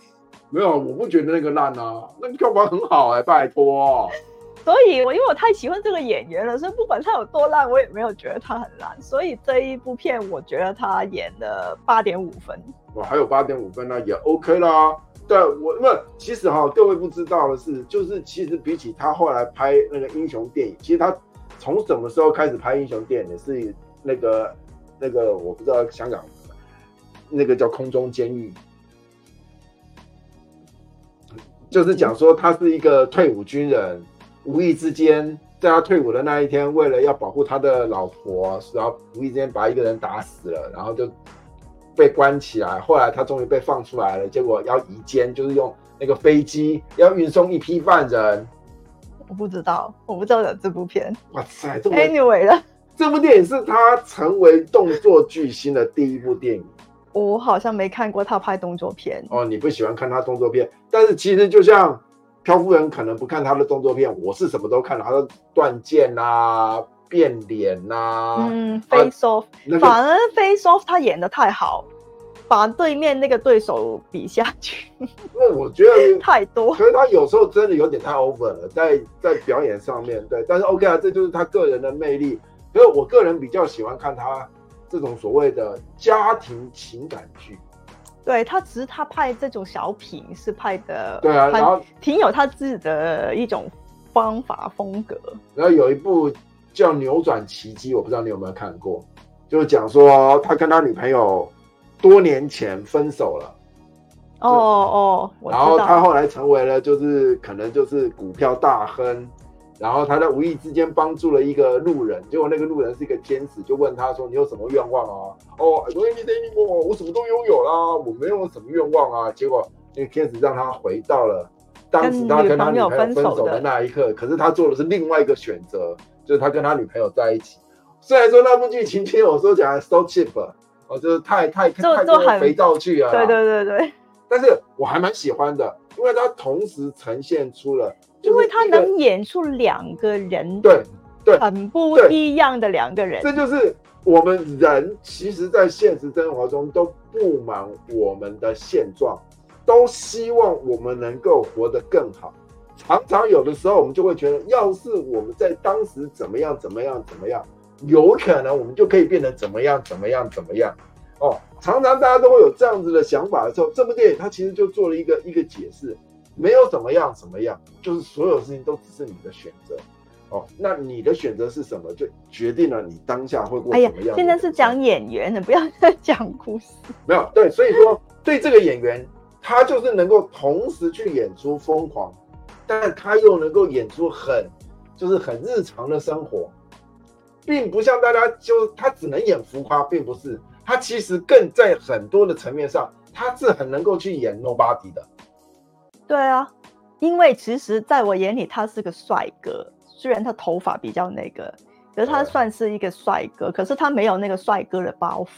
没有，我不觉得那个烂啊，那个票房很好哎、欸，拜托。所以，我因为我太喜欢这个演员了，所以不管他有多烂，我也没有觉得他很烂。所以这一部片，我觉得他演的八点五分。哇，还有八点五分那也 OK 啦。对我，那其实哈，各位不知道的是，就是其实比起他后来拍那个英雄电影，其实他从什么时候开始拍英雄电影是那个那个我不知道香港那个叫空中监狱，就是讲说他是一个退伍军人。无意之间在他退伍的那一天，为了要保护他的老婆，然后无意之间把一个人打死了，然后就被关起来。后来他终于被放出来了，结果要移监，就是用那个飞机要运送一批犯人。我不知道，我不知道有这部片。哇塞，Anyway 了，这部电影是他成为动作巨星的第一部电影。我好像没看过他拍动作片。哦，你不喜欢看他动作片，但是其实就像漂夫人可能不看他的动作片，我是什么都看了，他的断剑啊、变脸啊，嗯，Face Off，、那个、反而 Face Off 他演的太好。把对面那个对手比下去，因为我觉得 太多，可是他有时候真的有点太 over 了，在在表演上面对，但是 OK 啊，这就是他个人的魅力。因为我个人比较喜欢看他这种所谓的家庭情感剧。对，他只是他拍这种小品是拍的，对啊，然后挺有他自己的一种方法风格。然后有一部叫《扭转奇迹》，我不知道你有没有看过，就是讲说他跟他女朋友。多年前分手了，哦哦，然后他后来成为了就是可能就是股票大亨，然后他在无意之间帮助了一个路人，结果那个路人是一个天使，就问他说：“你有什么愿望啊？”哦，我你等你我，我什么都拥有啦，我没有什么愿望啊。结果那个天使让他回到了当时他跟他女朋友分手的那一刻，可是他做的是另外一个选择，就是他跟他女朋友在一起。虽然说那部剧情听我说讲 so cheap。哦，就是太太太多肥皂剧啊！对对对对。但是我还蛮喜欢的，因为它同时呈现出了，因为他能演出两个人，对对，很不一样的两个人。这就是我们人，其实在现实生活中都不满我们的现状，都希望我们能够活得更好。常常有的时候，我们就会觉得，要是我们在当时怎么样怎么样怎么样。有可能我们就可以变得怎么样怎么样怎么样哦，常常大家都会有这样子的想法的时候，这部电影它其实就做了一个一个解释，没有怎么样怎么样，就是所有事情都只是你的选择哦。那你的选择是什么，就决定了你当下会过怎么样。哎呀，现在是讲演员的，不要再讲故事。没有对，所以说对这个演员，他就是能够同时去演出疯狂，但他又能够演出很就是很日常的生活。并不像大家就他只能演浮夸，并不是他其实更在很多的层面上，他是很能够去演 nobody 的。对啊，因为其实在我眼里他是个帅哥，虽然他头发比较那个，可是他算是一个帅哥，可是他没有那个帅哥的包袱。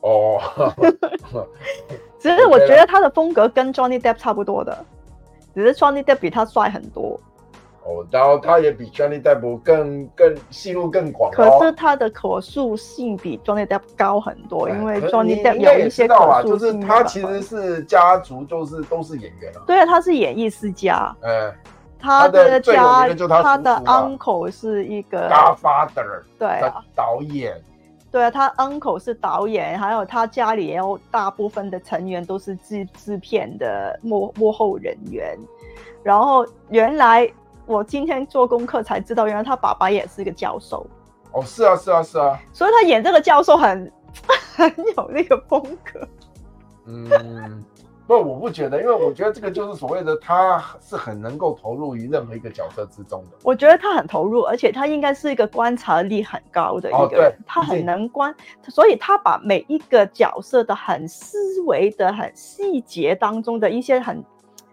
哦，只是我觉得他的风格跟 Johnny Depp 差不多的，只是 Johnny Depp 比他帅很多。哦，然后他也比 Johnny Depp 更更戏路更广，可是他的可塑性比 Johnny Depp 高很多，因为 Johnny Depp 有一些可塑性。就是他其实是家族，就是都是演员啊。对啊，他是演艺世家。嗯，他的家，他的 uncle 是一个 Godfather，对啊，导演。对啊，他 uncle 是导演，还有他家里也有大部分的成员都是制制片的幕幕后人员，然后原来。我今天做功课才知道，原来他爸爸也是一个教授。哦，是啊，是啊，是啊。所以他演这个教授很 很有那个风格。嗯，不，我不觉得，因为我觉得这个就是所谓的他是很能够投入于任何一个角色之中的。我觉得他很投入，而且他应该是一个观察力很高的一个人。哦、他很能观，所以他把每一个角色的很思维的很细节当中的一些很。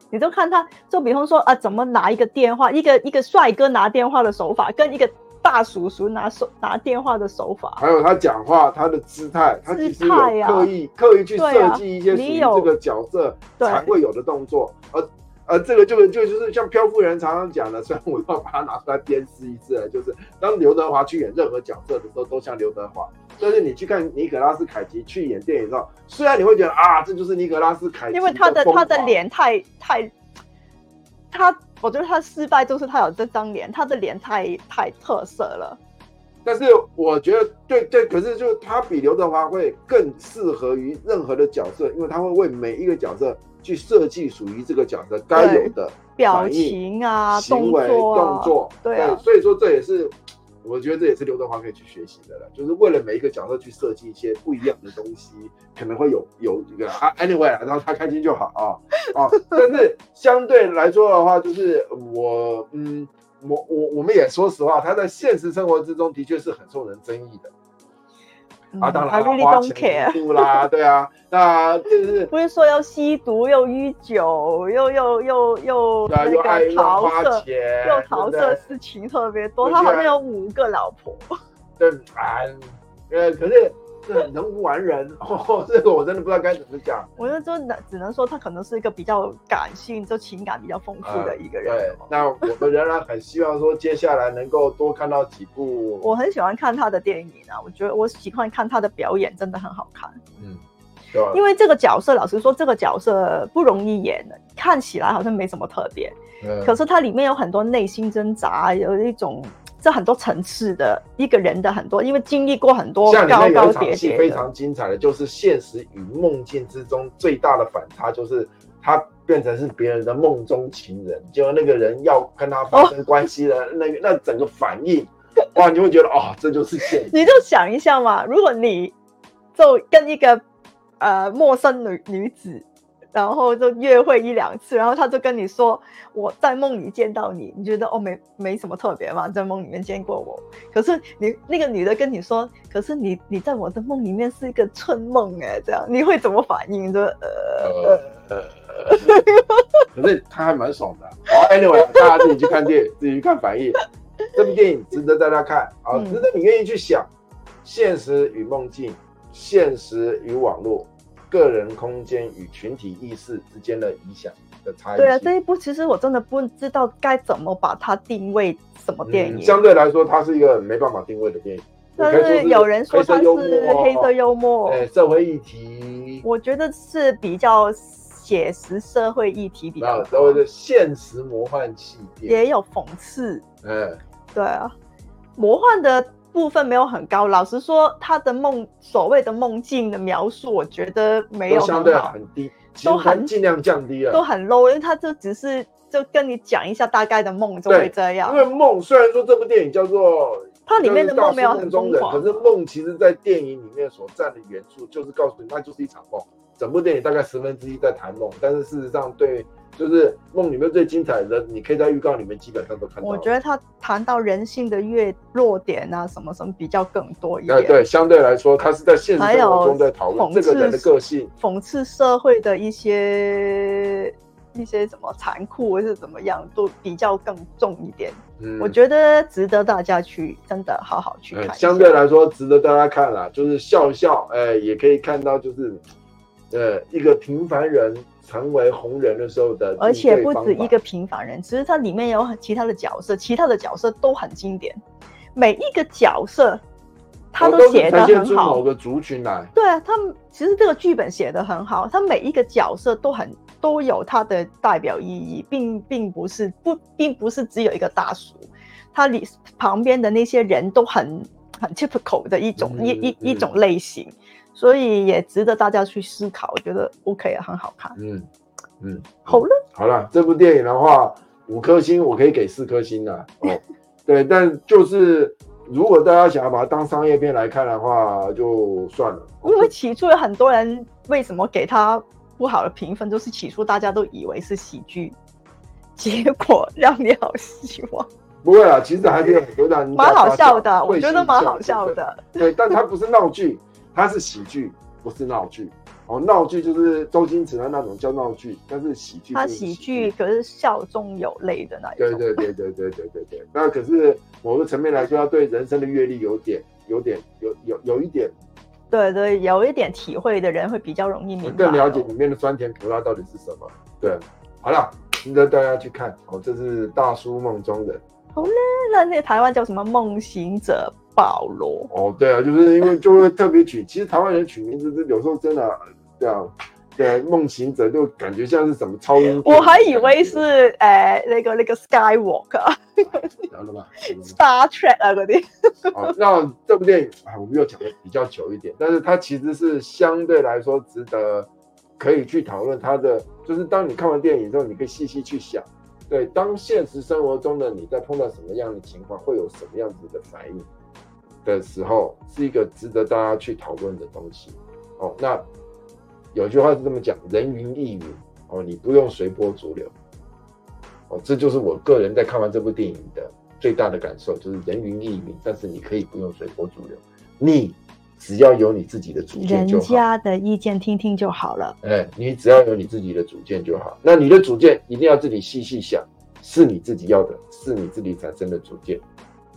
你就看他，就比方说啊，怎么拿一个电话，一个一个帅哥拿电话的手法，跟一个大叔叔拿手拿电话的手法，还有他讲话他的姿态，他其实有刻意、啊、刻意去设计一些属于这个角色才会有的动作，而而这个就就就是像漂夫人常常讲的，虽然我要把它拿出来鞭尸一次，就是当刘德华去演任何角色的时候，都像刘德华。但是你去看尼可拉斯凯奇去演电影的时候，虽然你会觉得啊，这就是尼可拉斯凯奇，因为他的他的脸太太，他我觉得他失败就是他有这张脸，他的脸太太特色了。但是我觉得对对，可是就他比刘德华会更适合于任何的角色，因为他会为每一个角色去设计属于这个角色该有的表情啊、行为、动作、对所以说这也是。我觉得这也是刘德华可以去学习的了，就是为了每一个角色去设计一些不一样的东西，可能会有有一个啊，anyway，然后他开心就好啊啊。但是相对来说的话，就是我嗯，我我我们也说实话，他在现实生活之中的确是很受人争议的。啊，当然他 really 花钱度啦，对啊，那就是不是说要吸毒又酗酒又又又又对啊，又爱乱花钱，又桃色事情特别多，他好像有五个老婆。对啊，呃，可是。人无完人，哦，这个我真的不知道该怎么讲。我就说，只只能说他可能是一个比较感性，就情感比较丰富的一个人。呃、对，那我们仍然很希望说，接下来能够多看到几部。我很喜欢看他的电影啊，我觉得我喜欢看他的表演，真的很好看。嗯，对。因为这个角色，老实说，这个角色不容易演的，看起来好像没什么特别，嗯、可是它里面有很多内心挣扎，有一种。这很多层次的一个人的很多，因为经历过很多高高低低，非常精彩的，就是现实与梦境之中最大的反差，就是他变成是别人的梦中情人，结果那个人要跟他发生关系的那个、哦、那整个反应，哇，你就会觉得哦，这就是现实。你就想一下嘛，如果你就跟一个呃陌生女女子。然后就约会一两次，然后他就跟你说，我在梦里见到你，你觉得哦没没什么特别嘛，在梦里面见过我。可是你那个女的跟你说，可是你你在我的梦里面是一个春梦哎，这样你会怎么反应？就呃呃呃，可是他还蛮爽的。好，Anyway，大家自己去看电影，自己去看反应。这部电影值得大家看啊，值得你愿意去想现实与梦境，现实与网络。个人空间与群体意识之间的影响的差异。对啊，这一部其实我真的不知道该怎么把它定位什么电影。嗯、相对来说，它是一个没办法定位的电影。但是有人说它是黑色幽默，哎，社会议题。我觉得是比较写实社会议题比较多。所谓的现实魔幻系列，也有讽刺。嗯，对啊，魔幻的。部分没有很高，老实说，他的梦所谓的梦境的描述，我觉得没有相对很低，都很尽量降低了，都很 low，因为他就只是就跟你讲一下大概的梦就会这样。因为梦虽然说这部电影叫做它里面的梦没有很疯狂，可是梦其实在电影里面所占的元素就是告诉你，那就是一场梦。整部电影大概十分之一在谈梦，但是事实上对。就是梦里面最精彩的，你可以在预告里面基本上都看到。我觉得他谈到人性的越弱点啊，什么什么比较更多一点。对对，相对来说，他是在现实生活中在讨论这个人的个性，讽刺社会的一些一些什么残酷或是怎么样，都比较更重一点。嗯，我觉得值得大家去真的好好去看，嗯。相对来说，值得大家看啦，就是笑笑，哎、欸，也可以看到，就是呃，一个平凡人。成为红人的时候的，而且不止一个平凡人，其实它里面有很其他的角色，其他的角色都很经典，每一个角色他都写的很好。某个族群来，对啊，他们其实这个剧本写的很好，他每一个角色都很都有他的代表意义，并并不是不并不是只有一个大叔，他里旁边的那些人都很很 typical 的一种、嗯、一一一种类型。所以也值得大家去思考，我觉得 OK 啊，很好看。嗯嗯，好了好了，这部电影的话，五颗星我可以给四颗星的哦。对，但就是如果大家想要把它当商业片来看的话，就算了。因为起初有很多人为什么给他不好的评分，就是起初大家都以为是喜剧，结果 让你好失望。不会啊，其实还是有很多让你蛮好笑的，我觉得蛮好笑的。对，但它不是闹剧。它是喜剧，不是闹剧。哦，闹剧就是周星驰的那种叫闹剧，但是喜剧。它喜剧可是笑中有泪的那一种。对对对对对对对对。那可是某个层面来说，要对人生的阅历有点、有点、有有有一点。对对，有一点体会的人会比较容易明白，更了解里面的酸甜苦辣到底是什么。对，好了，值得大家去看。哦，这是大叔梦中人。好嘞，那那台湾叫什么？梦行者。保罗哦，对啊，就是因为就会特别取，其实台湾人取名字是有时候真的这样，对啊，梦行者就感觉像是什么超英，我还以为是诶、呃、那个那个 Skywalker，然后嘛，Star Trek 啊嗰啲。好，那这部电影啊，我们又讲的比较久一点，但是它其实是相对来说值得可以去讨论它的，就是当你看完电影之后，你可以细细去想，对，当现实生活中的你在碰到什么样的情况，会有什么样子的反应。的时候是一个值得大家去讨论的东西哦。那有句话是这么讲：人云亦云哦，你不用随波逐流哦，这就是我个人在看完这部电影的最大的感受，就是人云亦云，但是你可以不用随波逐流，你只要有你自己的主见就好。人家的意见听听就好了。哎，你只要有你自己的主见就好。那你的主见一定要自己细细想，是你自己要的，是你自己产生的主见。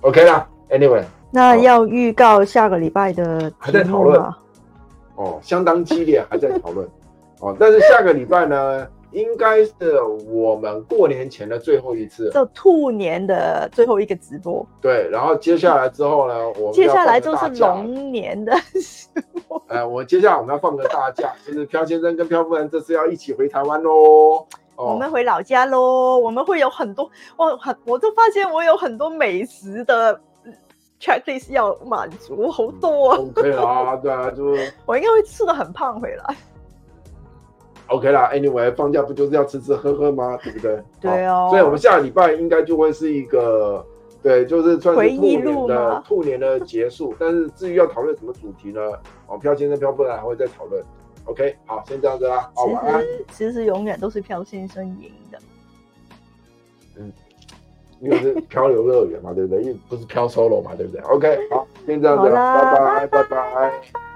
OK 啦，Anyway，那要预告下个礼拜的还在讨论哦，相当激烈，还在讨论 哦。但是下个礼拜呢？应该是我们过年前的最后一次，这兔年的最后一个直播。对，然后接下来之后呢，我们接下来就是龙年的直播。哎，我接下来我们要放个大假，就是飘先生跟飘夫人这次要一起回台湾喽。我们回老家喽，我们会有很多，我很，我就发现我有很多美食的 checklist 要满足，好多啊。可以啊，对啊，就 我应该会吃的很胖回来。OK 啦，Anyway，放假不就是要吃吃喝喝吗？对不对？对哦。所以，我们下礼拜应该就会是一个，对，就是算是兔年的兔年的结束。但是，至于要讨论什么主题呢？哦，飘先生、飘夫人还会再讨论。OK，好，先这样子啦。好，晚安。其实永远都是飘先生赢的。嗯，因为是漂流乐园嘛，对不对？因为不是漂 solo 嘛，对不对？OK，好，先这样子了，拜拜，拜拜。